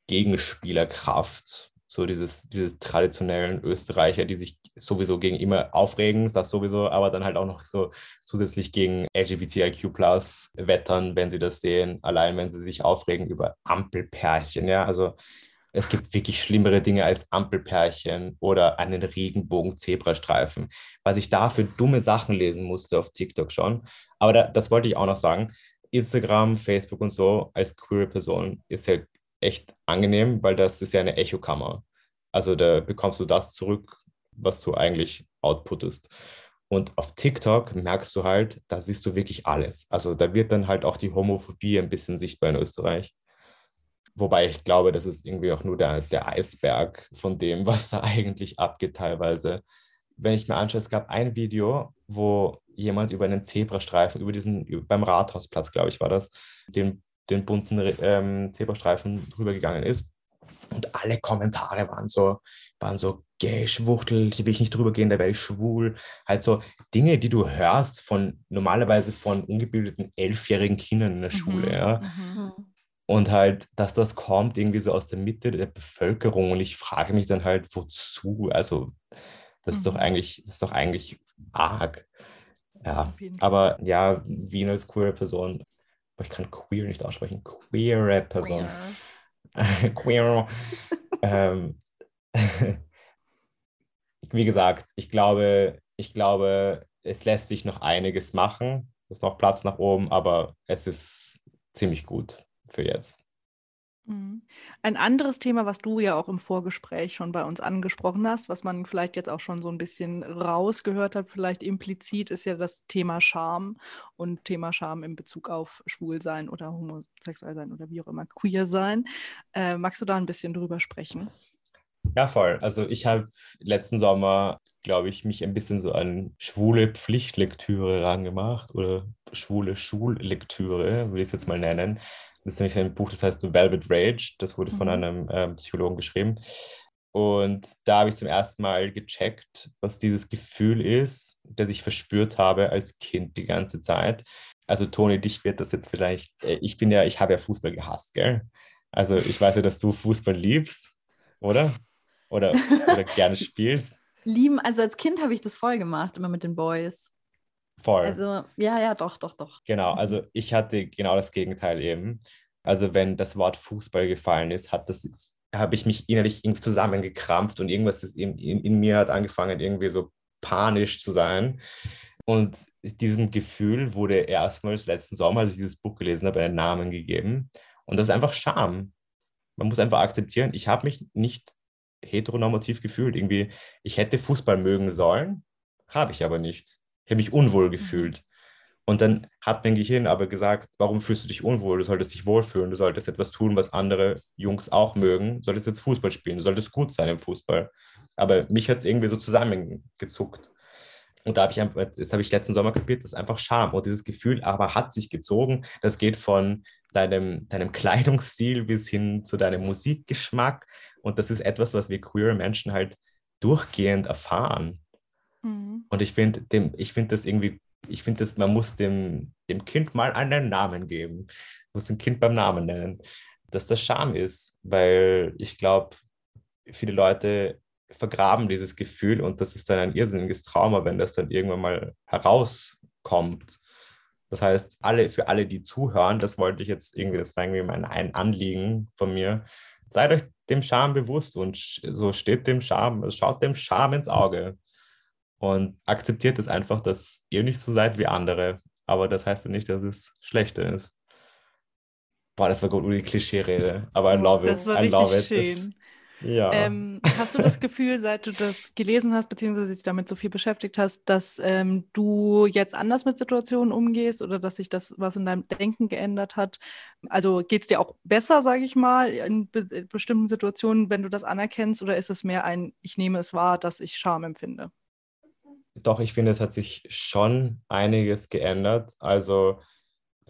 Gegenspielerkraft, so dieses, dieses traditionellen Österreicher, die sich sowieso gegen immer aufregen, das sowieso, aber dann halt auch noch so zusätzlich gegen LGBTIQ wettern, wenn sie das sehen, allein wenn sie sich aufregen über Ampelpärchen, ja, also es gibt wirklich schlimmere Dinge als Ampelpärchen oder einen Regenbogen-Zebrastreifen. Was ich da für dumme Sachen lesen musste auf TikTok schon. Aber da, das wollte ich auch noch sagen. Instagram, Facebook und so als queere Person ist halt echt angenehm, weil das ist ja eine Echokammer. Also da bekommst du das zurück, was du eigentlich outputtest. Und auf TikTok merkst du halt, da siehst du wirklich alles. Also da wird dann halt auch die Homophobie ein bisschen sichtbar in Österreich. Wobei ich glaube, das ist irgendwie auch nur der, der Eisberg von dem, [laughs] was da eigentlich abgeht teilweise. Wenn ich mir anschaue, es gab ein Video, wo jemand über einen Zebrastreifen, über diesen, beim Rathausplatz, glaube ich, war das, den den bunten ähm, Zebrastreifen drüber gegangen ist. Und alle Kommentare waren so, waren so, gay, Schwuchtel, hier will ich nicht drüber gehen, da werde ich schwul. Halt so Dinge, die du hörst von normalerweise von ungebildeten elfjährigen Kindern in der mhm, Schule, ja. Mhm. Und halt, dass das kommt irgendwie so aus der Mitte der Bevölkerung. Und ich frage mich dann halt, wozu? Also, das mhm. ist doch mhm. eigentlich, das ist doch eigentlich arg. Ja, aber ja, Wien als queere Person ich kann queer nicht aussprechen, queere Person. Queer. [laughs] [laughs] ähm, [laughs] wie gesagt, ich glaube, ich glaube, es lässt sich noch einiges machen. Es ist noch Platz nach oben, aber es ist ziemlich gut für jetzt. Mhm. Ein anderes Thema, was du ja auch im Vorgespräch schon bei uns angesprochen hast, was man vielleicht jetzt auch schon so ein bisschen rausgehört hat, vielleicht implizit, ist ja das Thema Scham und Thema Scham in Bezug auf Schwulsein oder homosexuell sein oder wie auch immer queer sein. Äh, magst du da ein bisschen drüber sprechen? Ja, voll. Also ich habe letzten Sommer, glaube ich, mich ein bisschen so an schwule Pflichtlektüre rangemacht oder schwule Schullektüre, würde ich es jetzt mal nennen. Das ist nämlich ein Buch, das heißt Velvet Rage. Das wurde von mhm. einem ähm, Psychologen geschrieben. Und da habe ich zum ersten Mal gecheckt, was dieses Gefühl ist, das ich verspürt habe als Kind die ganze Zeit. Also Toni, dich wird das jetzt vielleicht, äh, ich bin ja, ich habe ja Fußball gehasst, gell? Also ich weiß ja, dass du Fußball liebst, oder? Oder, oder gerne [laughs] spielst. Lieben, also als Kind habe ich das voll gemacht, immer mit den Boys. Voll. Also, ja, ja, doch, doch, doch. Genau, [laughs] also ich hatte genau das Gegenteil eben. Also, wenn das Wort Fußball gefallen ist, hat das, habe ich mich innerlich irgendwie zusammengekrampft und irgendwas in, in, in mir hat angefangen, irgendwie so panisch zu sein. Und diesem Gefühl wurde erstmals letzten Sommer, als ich dieses Buch gelesen habe, einen Namen gegeben. Und das ist einfach Scham. Man muss einfach akzeptieren, ich habe mich nicht heteronormativ gefühlt. Irgendwie, ich hätte Fußball mögen sollen, habe ich aber nicht. Ich habe mich unwohl mhm. gefühlt. Und dann hat mein Gehirn aber gesagt, warum fühlst du dich unwohl? Du solltest dich wohlfühlen, du solltest etwas tun, was andere Jungs auch mögen. Du solltest jetzt Fußball spielen, du solltest gut sein im Fußball. Aber mich hat es irgendwie so zusammengezuckt. Und da habe ich, jetzt habe ich letzten Sommer kapiert, das ist einfach Scham. Und dieses Gefühl aber hat sich gezogen. Das geht von deinem, deinem [laughs] Kleidungsstil bis hin zu deinem Musikgeschmack. Und das ist etwas, was wir queer Menschen halt durchgehend erfahren. Mhm. Und ich finde, ich finde das irgendwie, ich finde das, man muss dem, dem Kind mal einen Namen geben. Man muss ein Kind beim Namen nennen. Dass das Scham ist, weil ich glaube, viele Leute vergraben dieses Gefühl und das ist dann ein irrsinniges Trauma, wenn das dann irgendwann mal herauskommt. Das heißt, alle, für alle, die zuhören, das wollte ich jetzt irgendwie, das war irgendwie mein ein Anliegen von mir. Seid euch dem Charme bewusst und so steht dem Charme, schaut dem Charme ins Auge und akzeptiert es einfach, dass ihr nicht so seid wie andere. Aber das heißt ja nicht, dass es schlechter ist. Boah, das war gut, die Klischee-Rede. Aber I love it. Das war I richtig schön. Das, ja. Ähm, hast du das Gefühl, seit du das gelesen hast, beziehungsweise dich damit so viel beschäftigt hast, dass ähm, du jetzt anders mit Situationen umgehst oder dass sich das was in deinem Denken geändert hat? Also geht es dir auch besser, sage ich mal, in be bestimmten Situationen, wenn du das anerkennst, oder ist es mehr ein, ich nehme es wahr, dass ich Scham empfinde? Doch, ich finde, es hat sich schon einiges geändert. Also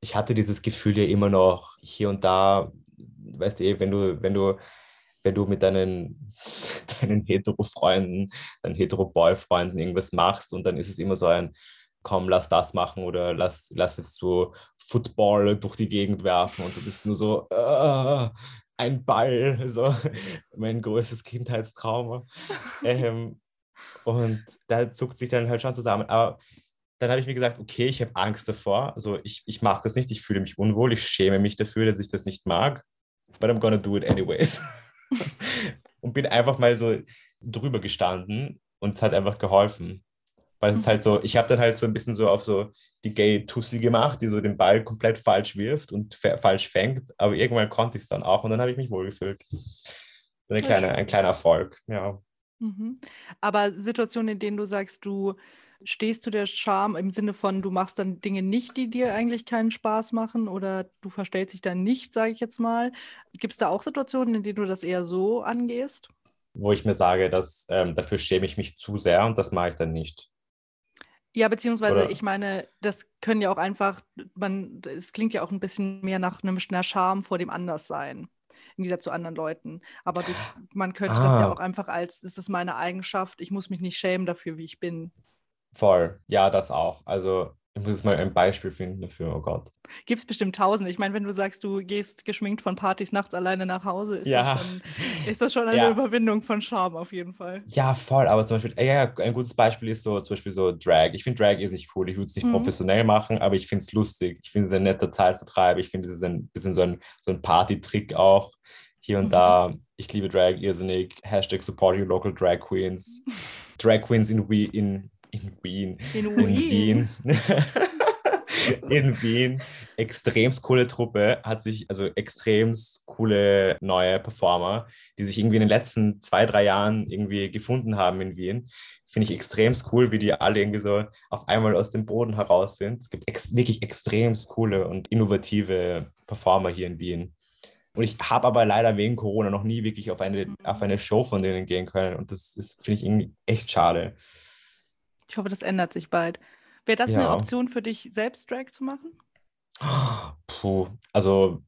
ich hatte dieses Gefühl ja immer noch hier und da, weißt du, eh, wenn du, wenn du, wenn du mit deinen, [laughs] deinen Hetero-Freunden, deinen Hetero-Boy-Freunden irgendwas machst und dann ist es immer so ein, komm, lass das machen oder lass, lass jetzt so Football durch die Gegend werfen und du bist nur so, äh, ein Ball, so [laughs] mein größtes Kindheitstrauma. [laughs] ähm, und da zuckt sich dann halt schon zusammen. Aber dann habe ich mir gesagt, okay, ich habe Angst davor. Also ich, ich mag das nicht, ich fühle mich unwohl, ich schäme mich dafür, dass ich das nicht mag. But I'm gonna do it anyways. [laughs] und bin einfach mal so drüber gestanden und es hat einfach geholfen. Weil es ist halt so, ich habe dann halt so ein bisschen so auf so die Gay Tussi gemacht, die so den Ball komplett falsch wirft und falsch fängt. Aber irgendwann konnte ich es dann auch und dann habe ich mich wohlgefühlt. Eine kleine, ein kleiner Erfolg, ja. Mhm. Aber Situationen, in denen du sagst, du stehst zu der Scham im Sinne von, du machst dann Dinge nicht, die dir eigentlich keinen Spaß machen oder du verstellst dich dann nicht, sage ich jetzt mal. Gibt es da auch Situationen, in denen du das eher so angehst? Wo ich mir sage, dass ähm, dafür schäme ich mich zu sehr und das mache ich dann nicht. Ja, beziehungsweise Oder- ich meine, das können ja auch einfach, man, es klingt ja auch ein bisschen mehr nach einem, einer Scham vor dem Anderssein, im Gegensatz zu anderen Leuten. Aber du, man könnte das ja Ah. auch einfach als, es ist meine Eigenschaft, ich muss mich nicht schämen dafür, wie ich bin. Voll, ja, das auch. Also ich muss jetzt mal ein Beispiel finden dafür, oh Gott. Gibt es bestimmt tausend. Ich meine, wenn du sagst, du gehst geschminkt von Partys nachts alleine nach Hause, ist, Ja. das, schon, ist das schon eine Ja. Überwindung von Scham auf jeden Fall. Ja, voll, aber zum Beispiel, ja, ein gutes Beispiel ist so, zum Beispiel so Drag. Ich finde Drag ist nicht cool, ich würde es nicht Mhm. professionell machen, aber ich finde es lustig. Ich finde es ein netter Zeitvertreib. Ich finde, es ist ein bisschen so ein, so ein Party-Trick auch hier und Mhm. da. Ich liebe Drag irrsinnig. Hashtag support your local Drag Queens. Drag Queens in, in, in Wien. In in Wien. Wien. [laughs] in Wien. Extremst coole Truppe, hat sich, also extremst coole neue Performer, die sich irgendwie in den letzten zwei, drei Jahren irgendwie gefunden haben in Wien. Finde ich extremst cool, wie die alle irgendwie so auf einmal aus dem Boden heraus sind. Es gibt ex wirklich extremst coole und innovative Performer hier in Wien. Und ich habe aber leider wegen Corona noch nie wirklich auf eine, auf eine Show von denen gehen können. Und das ist, finde ich, irgendwie echt schade. Ich hoffe, das ändert sich bald. Wäre das eine Ja. Option für dich, selbst Drag zu machen? Puh, also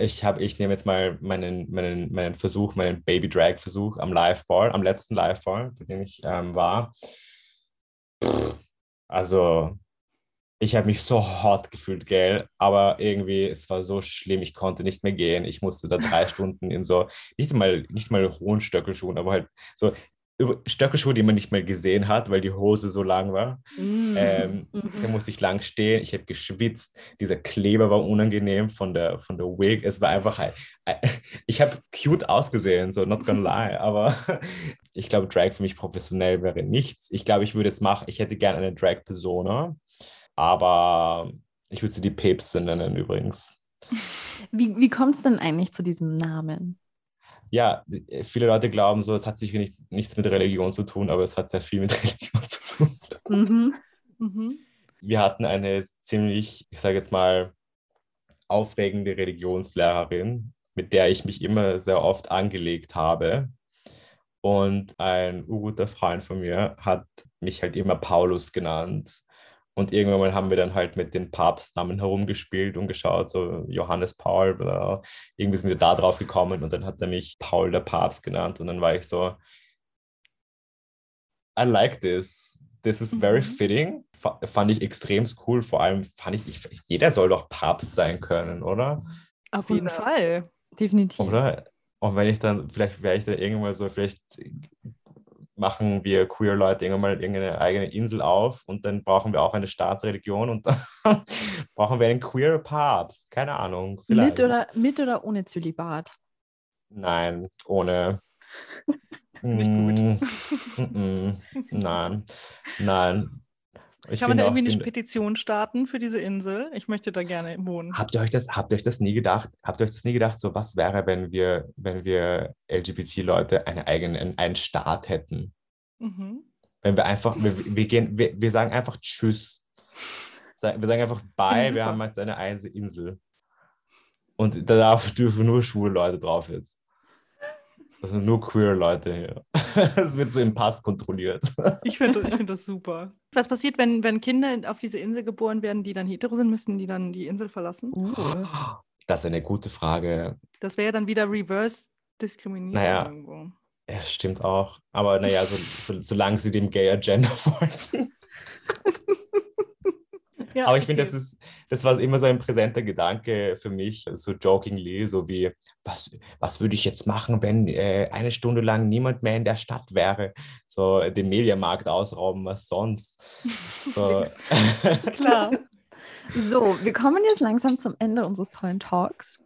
ich habe, ich nehme jetzt mal meinen, meinen, meinen Versuch, meinen Baby-Drag-Versuch am Live-Ball, am letzten Live-Ball, bei dem ich ähm, war. Pff, Also, ich habe mich so hot gefühlt, gell, aber irgendwie, es war so schlimm, ich konnte nicht mehr gehen. Ich musste da drei [laughs] Stunden in so, nicht mal, nicht mal hohen Stöckelschuhen, aber halt so Stöckelschuhe, die man nicht mal gesehen hat, weil die Hose so lang war. Ähm, Mhm. Da musste ich lang stehen, ich habe geschwitzt, dieser Kleber war unangenehm von der, von der Wig. Es war einfach, ein, ein, [laughs] ich habe cute ausgesehen, so not gonna [laughs] lie, aber [laughs] ich glaube, Drag für mich professionell wäre nichts. Ich glaube, ich würde es machen, ich hätte gerne eine Drag-Persona, aber ich würde sie die Päpste nennen übrigens. Wie, wie kommt es denn eigentlich zu diesem Namen? Ja, die- viele Leute glauben so, es hat sicher nichts, nichts mit Religion zu tun, aber es hat sehr viel mit [laughs] Religion zu tun. Mhm. Mhm. wir hatten eine ziemlich, ich sage jetzt mal, aufregende Religionslehrerin, mit der ich mich immer sehr oft angelegt habe. Und ein urguter Freund von mir hat mich halt immer Paulus genannt. Und irgendwann mal haben wir dann halt mit den Papstnamen herumgespielt und geschaut, so Johannes Paul, bla. irgendwie sind wir da drauf gekommen und dann hat er mich Paul der Papst genannt. Und dann war ich so, I like this. This is very Mhm. fitting. Fa- Fand ich extrem cool. Vor allem fand ich, ich, jeder soll doch Papst sein können, oder? Auf jeden 100. Fall. Definitiv. Oder? Und wenn ich dann, vielleicht wäre ich dann irgendwann mal so, vielleicht machen wir queer Leute irgendwann mal irgendeine eigene Insel auf und dann brauchen wir auch eine Staatsreligion und dann [laughs] brauchen wir einen queer Papst. Keine Ahnung. Mit oder, mit oder ohne Zölibat? Nein, ohne. [laughs] Nicht gut. Mm, mm, nein, nein. Ich Kann man da irgendwie auch- eine finde- Petition starten für diese Insel? Ich möchte da gerne wohnen. Habt ihr euch das, habt ihr euch das nie gedacht? Habt ihr euch das nie gedacht, so was wäre, wenn wir, wenn wir LGBT-Leute eine eigene, einen Staat hätten? Mhm. Wenn wir einfach, wir, wir gehen, wir, wir sagen einfach Tschüss. Wir sagen einfach Bye, wir haben jetzt eine Insel. Und da dürfen nur schwule Leute drauf jetzt. Das sind nur queer Leute hier. [laughs] Es wird so im Pass kontrolliert. Ich finde ich find das super. Was passiert, wenn, wenn Kinder auf diese Insel geboren werden, die dann hetero sind, müssen die dann die Insel verlassen? Uh. Das ist eine gute Frage. Das wäre ja dann wieder Reverse Diskriminierung Naja. irgendwo. Ja, stimmt auch. Aber naja, so, so, solange sie dem Gay Agenda folgen. [laughs] Ja, Aber ich finde, okay. das ist, das war immer so ein präsenter Gedanke für mich, so jokingly, so wie, was, was würde ich jetzt machen, wenn äh, eine Stunde lang niemand mehr in der Stadt wäre? So den Mediamarkt ausrauben, was sonst? So, [laughs] Klar. So, wir kommen jetzt langsam zum Ende unseres tollen Talks.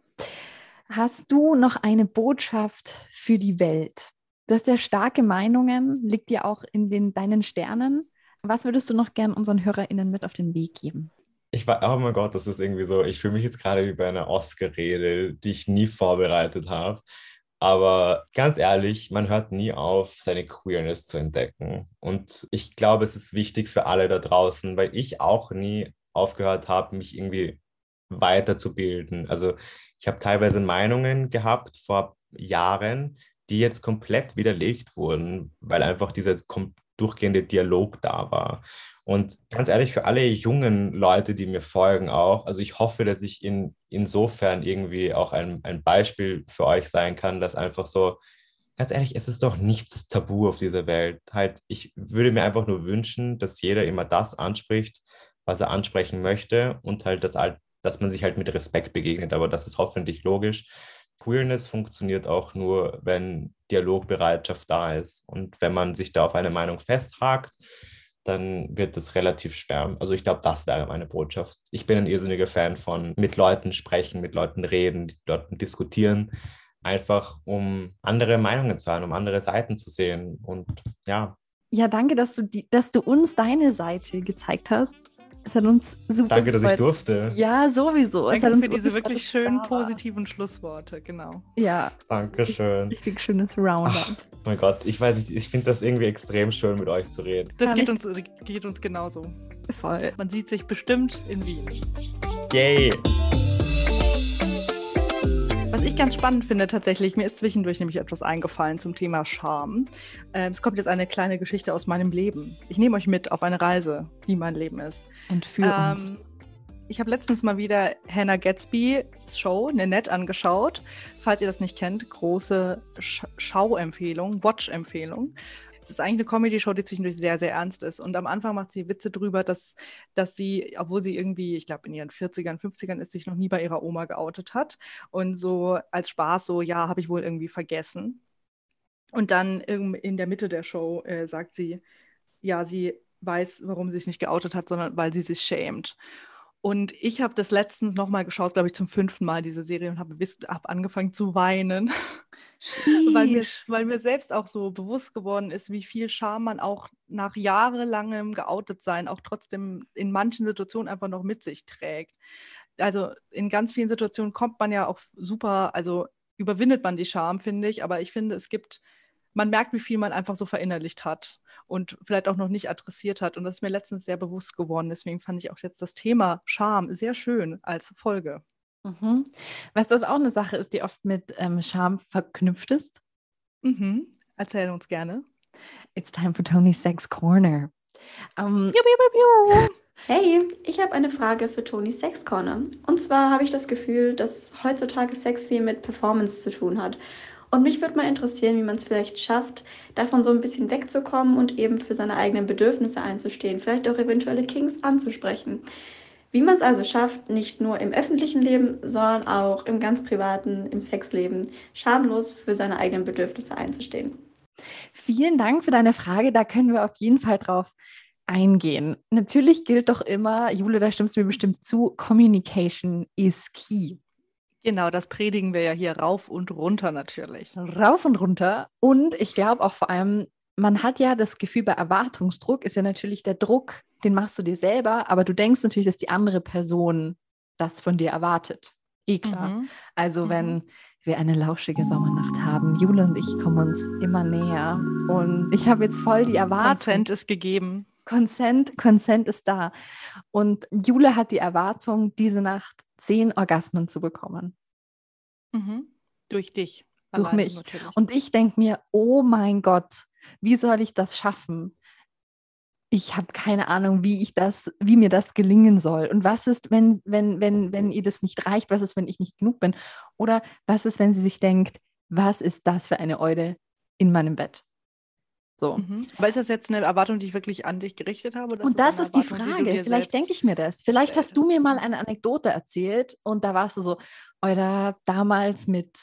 Hast du noch eine Botschaft für die Welt? Du hast ja starke Meinungen, liegt ja auch in den, deinen Sternen. Was würdest du noch gern unseren HörerInnen mit auf den Weg geben? ich war, oh mein Gott, das ist irgendwie so, ich fühle mich jetzt gerade wie bei einer Oscar-Rede, die ich nie vorbereitet habe. Aber ganz ehrlich, man hört nie auf, seine Queerness zu entdecken. Und ich glaube, es ist wichtig für alle da draußen, weil ich auch nie aufgehört habe, mich irgendwie weiterzubilden. Also ich habe teilweise Meinungen gehabt vor Jahren, die jetzt komplett widerlegt wurden, weil einfach dieser kom- durchgehende Dialog da war. Und ganz ehrlich, für alle jungen Leute, die mir folgen auch, also ich hoffe, dass ich in, insofern irgendwie auch ein, ein Beispiel für euch sein kann, dass einfach so, ganz ehrlich, es ist doch nichts tabu auf dieser Welt. Halt, ich würde mir einfach nur wünschen, dass jeder immer das anspricht, was er ansprechen möchte und halt, halt, dass man sich halt mit Respekt begegnet. Aber das ist hoffentlich logisch. Queerness funktioniert auch nur, wenn Dialogbereitschaft da ist. Und wenn man sich da auf eine Meinung festhakt, dann wird es relativ schwer. Also ich glaube, das wäre meine Botschaft. Ich bin ein irrsinniger Fan von mit Leuten sprechen, mit Leuten reden, mit Leuten diskutieren, einfach um andere Meinungen zu hören, um andere Seiten zu sehen. Und ja, Ja, danke, dass du, die, dass du uns deine Seite gezeigt hast. Es hat uns super danke, dass ich gefreut. durfte. Ja, sowieso. Es hat Danke uns für diese gefreut, wirklich schönen, positiven Schlussworte, genau. Ja, Dankeschön. richtig schönes Roundup. Ach, oh mein Gott, ich weiß nicht, ich finde das irgendwie extrem schön, mit euch zu reden. Das geht uns, geht uns genauso. Voll. Man sieht sich bestimmt in Wien. Yay! Was ich ganz spannend finde tatsächlich, mir ist zwischendurch nämlich etwas eingefallen zum Thema Scham. Ähm, es kommt jetzt eine kleine Geschichte aus meinem Leben. Ich nehme euch mit auf eine Reise, die mein Leben ist. Entführ uns. Ähm, ich habe letztens mal wieder Hannah Gatsby's Show, Nanette, angeschaut. Falls ihr das nicht kennt, große Sch Schauempfehlung, Watch-Empfehlung. Es ist eigentlich eine Comedy-Show, die zwischendurch sehr, sehr ernst ist. Und am Anfang macht sie Witze drüber, dass, dass sie, obwohl sie irgendwie, ich glaube, in ihren 40ern, 50ern ist, sich noch nie bei ihrer Oma geoutet hat. Und so als Spaß so, ja, habe ich wohl irgendwie vergessen. Und dann in der Mitte der Show äh, sagt sie, ja, sie weiß, warum sie sich nicht geoutet hat, sondern weil sie sich schämt. Und ich habe das letztens nochmal geschaut, glaube ich, zum fünften Mal diese Serie und habe hab angefangen zu weinen, [laughs] weil mir, weil mir selbst auch so bewusst geworden ist, wie viel Scham man auch nach jahrelangem geoutet sein auch trotzdem in manchen Situationen einfach noch mit sich trägt. Also in ganz vielen Situationen kommt man ja auch super, also überwindet man die Scham, finde ich, aber ich finde, es gibt, man merkt, wie viel man einfach so verinnerlicht hat und vielleicht auch noch nicht adressiert hat. Und das ist mir letztens sehr bewusst geworden. Deswegen fand ich auch jetzt das Thema Scham sehr schön als Folge. Mhm. Weißt du, was auch eine Sache ist, die oft mit ähm, Scham verknüpft ist? Mhm. Erzähl uns gerne. It's time for Tony's Sex Corner. Piu. [laughs] Hey, ich habe eine Frage für Tonys Sex Corner. Und zwar habe ich das Gefühl, dass heutzutage Sex viel mit Performance zu tun hat. Und mich würde mal interessieren, wie man es vielleicht schafft, davon so ein bisschen wegzukommen und eben für seine eigenen Bedürfnisse einzustehen, vielleicht auch eventuelle Kings anzusprechen. Wie man es also schafft, nicht nur im öffentlichen Leben, sondern auch im ganz privaten, im Sexleben, schamlos für seine eigenen Bedürfnisse einzustehen. Vielen Dank für deine Frage. Da können wir auf jeden Fall drauf eingehen. Natürlich gilt doch immer, Jule, da stimmst du mir bestimmt zu, Communication is key. Genau, das predigen wir ja hier rauf und runter natürlich. Rauf und runter. Und ich glaube auch vor allem, man hat ja das Gefühl, bei Erwartungsdruck ist ja natürlich der Druck, den machst du dir selber, aber du denkst natürlich, dass die andere Person das von dir erwartet. Eh klar. Mhm. Also mhm. wenn wir eine lauschige Sommernacht haben, Jule und ich kommen uns immer näher und ich habe jetzt voll die Erwartung. Consent ist gegeben. Consent, Consent ist da. Und Jule hat die Erwartung, diese Nacht zehn Orgasmen zu bekommen. Mhm. Durch dich. Durch mich. Natürlich. Und ich denke mir, oh mein Gott, wie soll ich das schaffen? Ich habe keine Ahnung, wie ich das, wie mir das gelingen soll. Und was ist, wenn, wenn, wenn, wenn ihr das nicht reicht? Was ist, wenn ich nicht genug bin? Oder was ist, wenn sie sich denkt, was ist das für eine Eude in meinem Bett? So. Mhm. Aber ist das jetzt eine Erwartung, die ich wirklich an dich gerichtet habe? und das ist die Frage. Die Vielleicht denke ich mir das. Vielleicht hast du mir mal eine Anekdote erzählt und da warst du so, oder damals mit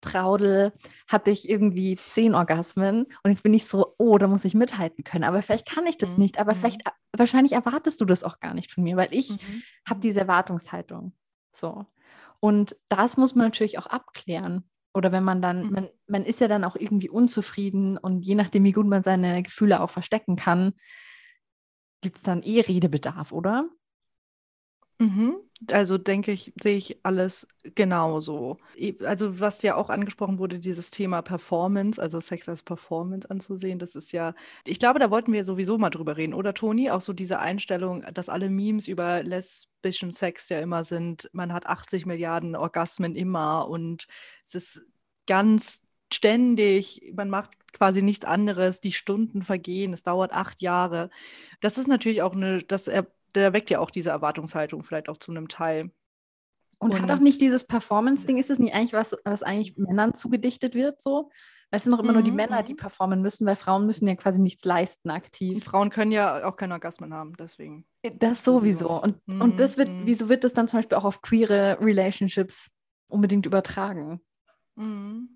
Traudel hatte ich irgendwie zehn Orgasmen und jetzt bin ich so, oh, da muss ich mithalten können. Aber vielleicht kann ich das mhm. nicht. Aber mhm. vielleicht, wahrscheinlich erwartest du das auch gar nicht von mir, weil ich mhm. habe diese Erwartungshaltung. So. Und das muss man natürlich auch abklären. Oder wenn man dann, mhm. man, man ist ja dann auch irgendwie unzufrieden und je nachdem, wie gut man seine Gefühle auch verstecken kann, gibt es dann eh Redebedarf, oder? Mhm. Also denke ich, sehe ich alles genauso. Also was ja auch angesprochen wurde, dieses Thema Performance, also Sex als Performance anzusehen, das ist ja, ich glaube, da wollten wir sowieso mal drüber reden, oder Toni? Auch so diese Einstellung, dass alle Memes über lesbischen Sex ja immer sind, man hat 80 Milliarden Orgasmen immer und es ist ganz ständig, man macht quasi nichts anderes, die Stunden vergehen, es dauert acht Jahre. Das ist natürlich auch eine, das er der weckt ja auch diese Erwartungshaltung vielleicht auch zu einem Teil. Und, und hat auch nicht dieses Performance-Ding, ist es nicht eigentlich was, was eigentlich Männern zugedichtet wird, so? Es sind noch immer mhm. nur die mhm, Männer, die performen müssen, weil Frauen müssen ja quasi nichts leisten aktiv. Und Frauen können ja auch keine Orgasmen haben, deswegen. Das sowieso. Und, mhm. und das wird, mhm. wieso wird das dann zum Beispiel auch auf queere Relationships unbedingt übertragen? Mhm.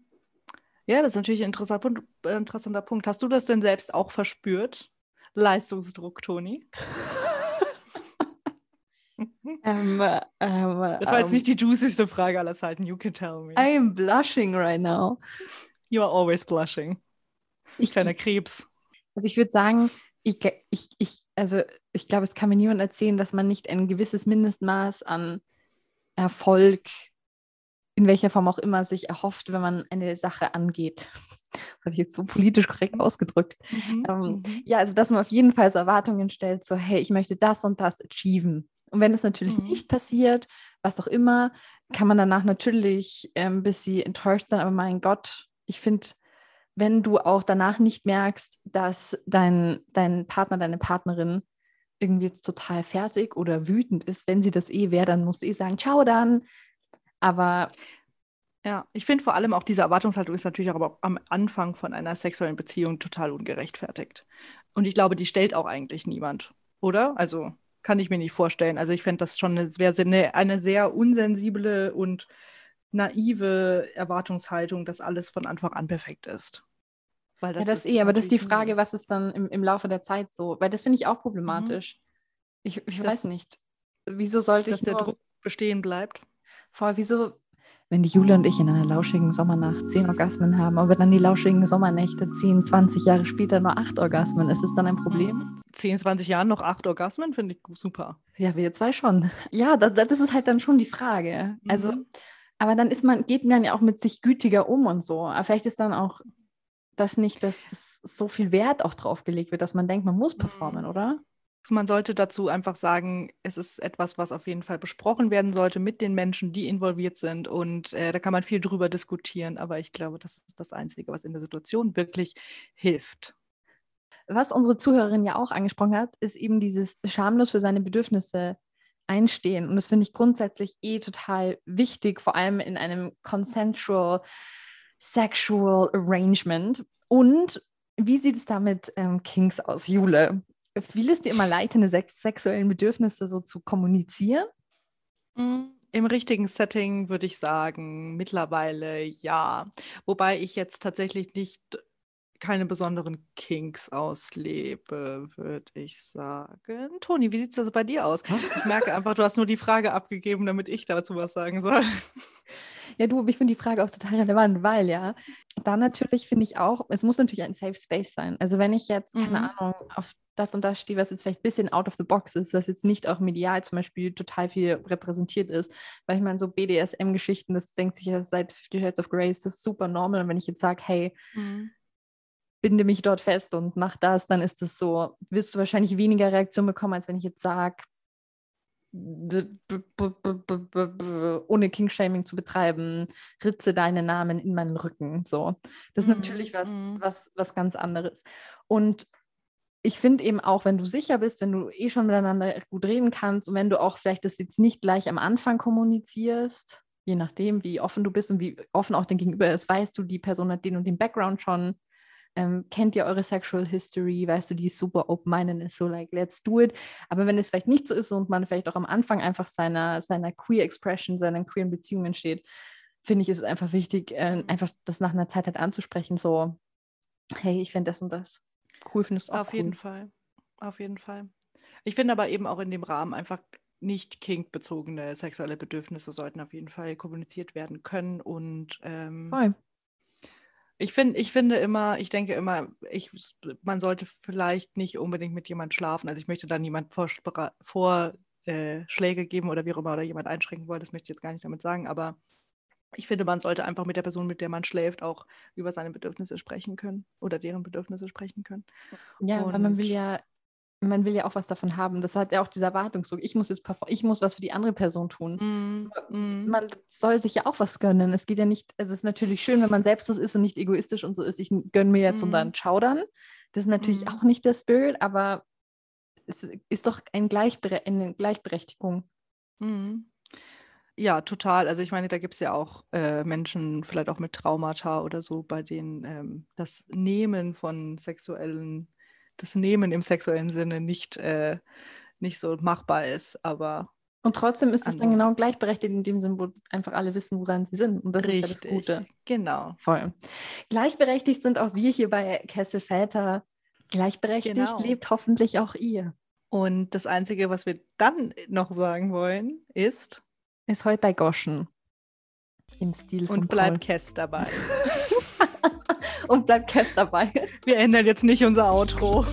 Ja, das ist natürlich ein interessanter Punkt, äh, interessanter Punkt. Hast du das denn selbst auch verspürt? Leistungsdruck, Toni? [laughs] ähm, ähm, das war jetzt nicht die juicigste Frage aller Zeiten. You can tell me. I am blushing right now. You are always blushing. Ich, Kleiner Krebs. Also ich würde sagen, ich, ich, ich, also ich glaube, es kann mir niemand erzählen, dass man nicht ein gewisses Mindestmaß an Erfolg, in welcher Form auch immer, sich erhofft, wenn man eine Sache angeht. [laughs] Das habe ich jetzt so politisch korrekt ausgedrückt. Mhm, ähm, mhm. ja, also dass man auf jeden Fall so Erwartungen stellt, so hey, ich möchte das und das achieven. Und wenn es natürlich mhm. nicht passiert, was auch immer, kann man danach natürlich ähm, ein bisschen enttäuscht sein. Aber mein Gott, ich finde, wenn du auch danach nicht merkst, dass dein, dein Partner, deine Partnerin irgendwie jetzt total fertig oder wütend ist, wenn sie das eh wäre, dann musst du eh sagen, ciao dann. Aber ja, ich finde vor allem auch diese Erwartungshaltung ist natürlich auch am Anfang von einer sexuellen Beziehung total ungerechtfertigt. Und ich glaube, die stellt auch eigentlich niemand, oder? Also kann ich mir nicht vorstellen. Also ich fände das schon eine, eine, eine sehr unsensible und naive Erwartungshaltung, dass alles von Anfang an perfekt ist. Weil das ja, das ist eh, aber das ist die Frage, was ist dann im, im Laufe der Zeit so? Weil das finde ich auch problematisch. Mhm. Ich, ich das, weiß nicht. Wieso sollte dass ich. Dass der Druck bestehen bleibt. Voll, wieso, wenn die Jule und ich in einer lauschigen Sommernacht zehn Orgasmen haben, aber dann die lauschigen Sommernächte ziehen 20 Jahre später nur acht Orgasmen, ist es dann ein Problem? 10, 20 Jahren noch acht Orgasmen, finde ich super. Ja, wir zwei schon. Ja, das, das ist halt dann schon die Frage. Also, mhm. aber dann ist man, geht man ja auch mit sich gütiger um und so. Aber vielleicht ist dann auch das nicht, dass das so viel Wert auch drauf gelegt wird, dass man denkt, man muss performen, mhm. oder? Man sollte dazu einfach sagen, es ist etwas, was auf jeden Fall besprochen werden sollte mit den Menschen, die involviert sind. Und äh, da kann man viel drüber diskutieren. Aber ich glaube, das ist das Einzige, was in der Situation wirklich hilft. Was unsere Zuhörerin ja auch angesprochen hat, ist eben dieses schamlos für seine Bedürfnisse einstehen. Und das finde ich grundsätzlich eh total wichtig, vor allem in einem consensual sexual arrangement. Und wie sieht es da mit ähm, Kings aus, Jule? Fiel es dir immer leicht, deine sex sexuellen Bedürfnisse so zu kommunizieren? Mm, Im richtigen Setting würde ich sagen, mittlerweile ja. Wobei ich jetzt tatsächlich nicht keine besonderen Kinks auslebe, würde ich sagen. Toni, wie sieht es also bei dir aus? Ich merke einfach, du hast nur die Frage abgegeben, damit ich dazu was sagen soll. [laughs] Ja, du, ich finde die Frage auch total relevant, weil ja, da natürlich finde ich auch, es muss natürlich ein Safe Space sein. Also wenn ich jetzt, keine Mhm. Ahnung, auf das und das stehe, was jetzt vielleicht ein bisschen out of the box ist, das jetzt nicht auch medial zum Beispiel total viel repräsentiert ist, weil ich meine, so BDSM-Geschichten, das denkt sich ja seit Fifty Shades of Grey, ist das super normal. Und wenn ich jetzt sage, hey, binde mich dort fest und mach das, dann ist das so, wirst du wahrscheinlich weniger Reaktion bekommen, als wenn ich jetzt sage, ohne King-Shaming zu betreiben, ritze deinen Namen in meinen Rücken. So. Das ist Mhm, natürlich was, mhm. was, was ganz anderes. Und ich finde eben auch, wenn du sicher bist, wenn du eh schon miteinander gut reden kannst und wenn du auch vielleicht das jetzt nicht gleich am Anfang kommunizierst, je nachdem, wie offen du bist und wie offen auch dein Gegenüber ist, weißt du, die Person hat den und den Background schon, ähm, kennt ihr eure Sexual History, weißt du, die ist super open-minded, ist so like, let's do it. Aber wenn es vielleicht nicht so ist und man vielleicht auch am Anfang einfach seiner, seiner Queer Expression, seiner queeren Beziehungen steht, finde ich, ist es einfach wichtig, äh, einfach das nach einer Zeit halt anzusprechen, so, hey, ich finde das und das cool, findest du auch Auf cool. jeden Fall. Auf jeden Fall. Ich finde aber eben auch in dem Rahmen einfach nicht kinkbezogene sexuelle Bedürfnisse sollten auf jeden Fall kommuniziert werden können. Und ähm. Ich, find, ich finde immer, ich denke immer, ich, man sollte vielleicht nicht unbedingt mit jemandem schlafen. Also ich möchte da niemand Vorschläge vor, äh, Schläge geben oder wie auch immer oder jemand einschränken wollen, das möchte ich jetzt gar nicht damit sagen, aber ich finde, man sollte einfach mit der Person, mit der man schläft, auch über seine Bedürfnisse sprechen können oder deren Bedürfnisse sprechen können. Ja, weil man will Und- ja, man will ja auch was davon haben. Das hat ja auch diese Erwartungsdruck. Ich muss jetzt ich muss was für die andere Person tun. Mm, mm. Man soll sich ja auch was gönnen. Es geht ja nicht, es ist natürlich schön, wenn man selbstlos ist und nicht egoistisch und so ist, ich gönne mir jetzt und Mhm. dann schaudern. Das ist natürlich Mhm. auch nicht der Spirit, aber es ist doch ein Gleichbere eine Gleichberechtigung. Mhm. Ja, total. Also ich meine, da gibt es ja auch äh, Menschen, vielleicht auch mit Traumata oder so, bei denen ähm, das Nehmen von sexuellen, das Nehmen im sexuellen Sinne nicht, äh, nicht so machbar ist. Aber Und trotzdem ist es dann genau gleichberechtigt in dem Sinn, wo einfach alle wissen, woran sie sind. Und das ist ja das richtig, Gute. genau. Voll. Gleichberechtigt sind auch wir hier bei Kesselväter. Gleichberechtigt Genau. lebt hoffentlich auch ihr. Und das Einzige, was wir dann noch sagen wollen, ist Ist heute ein Goschen. Im Stil von [laughs] [laughs] und bleibt. Kess dabei. und bleibt Kess dabei. Wir ändern jetzt nicht unser Outro.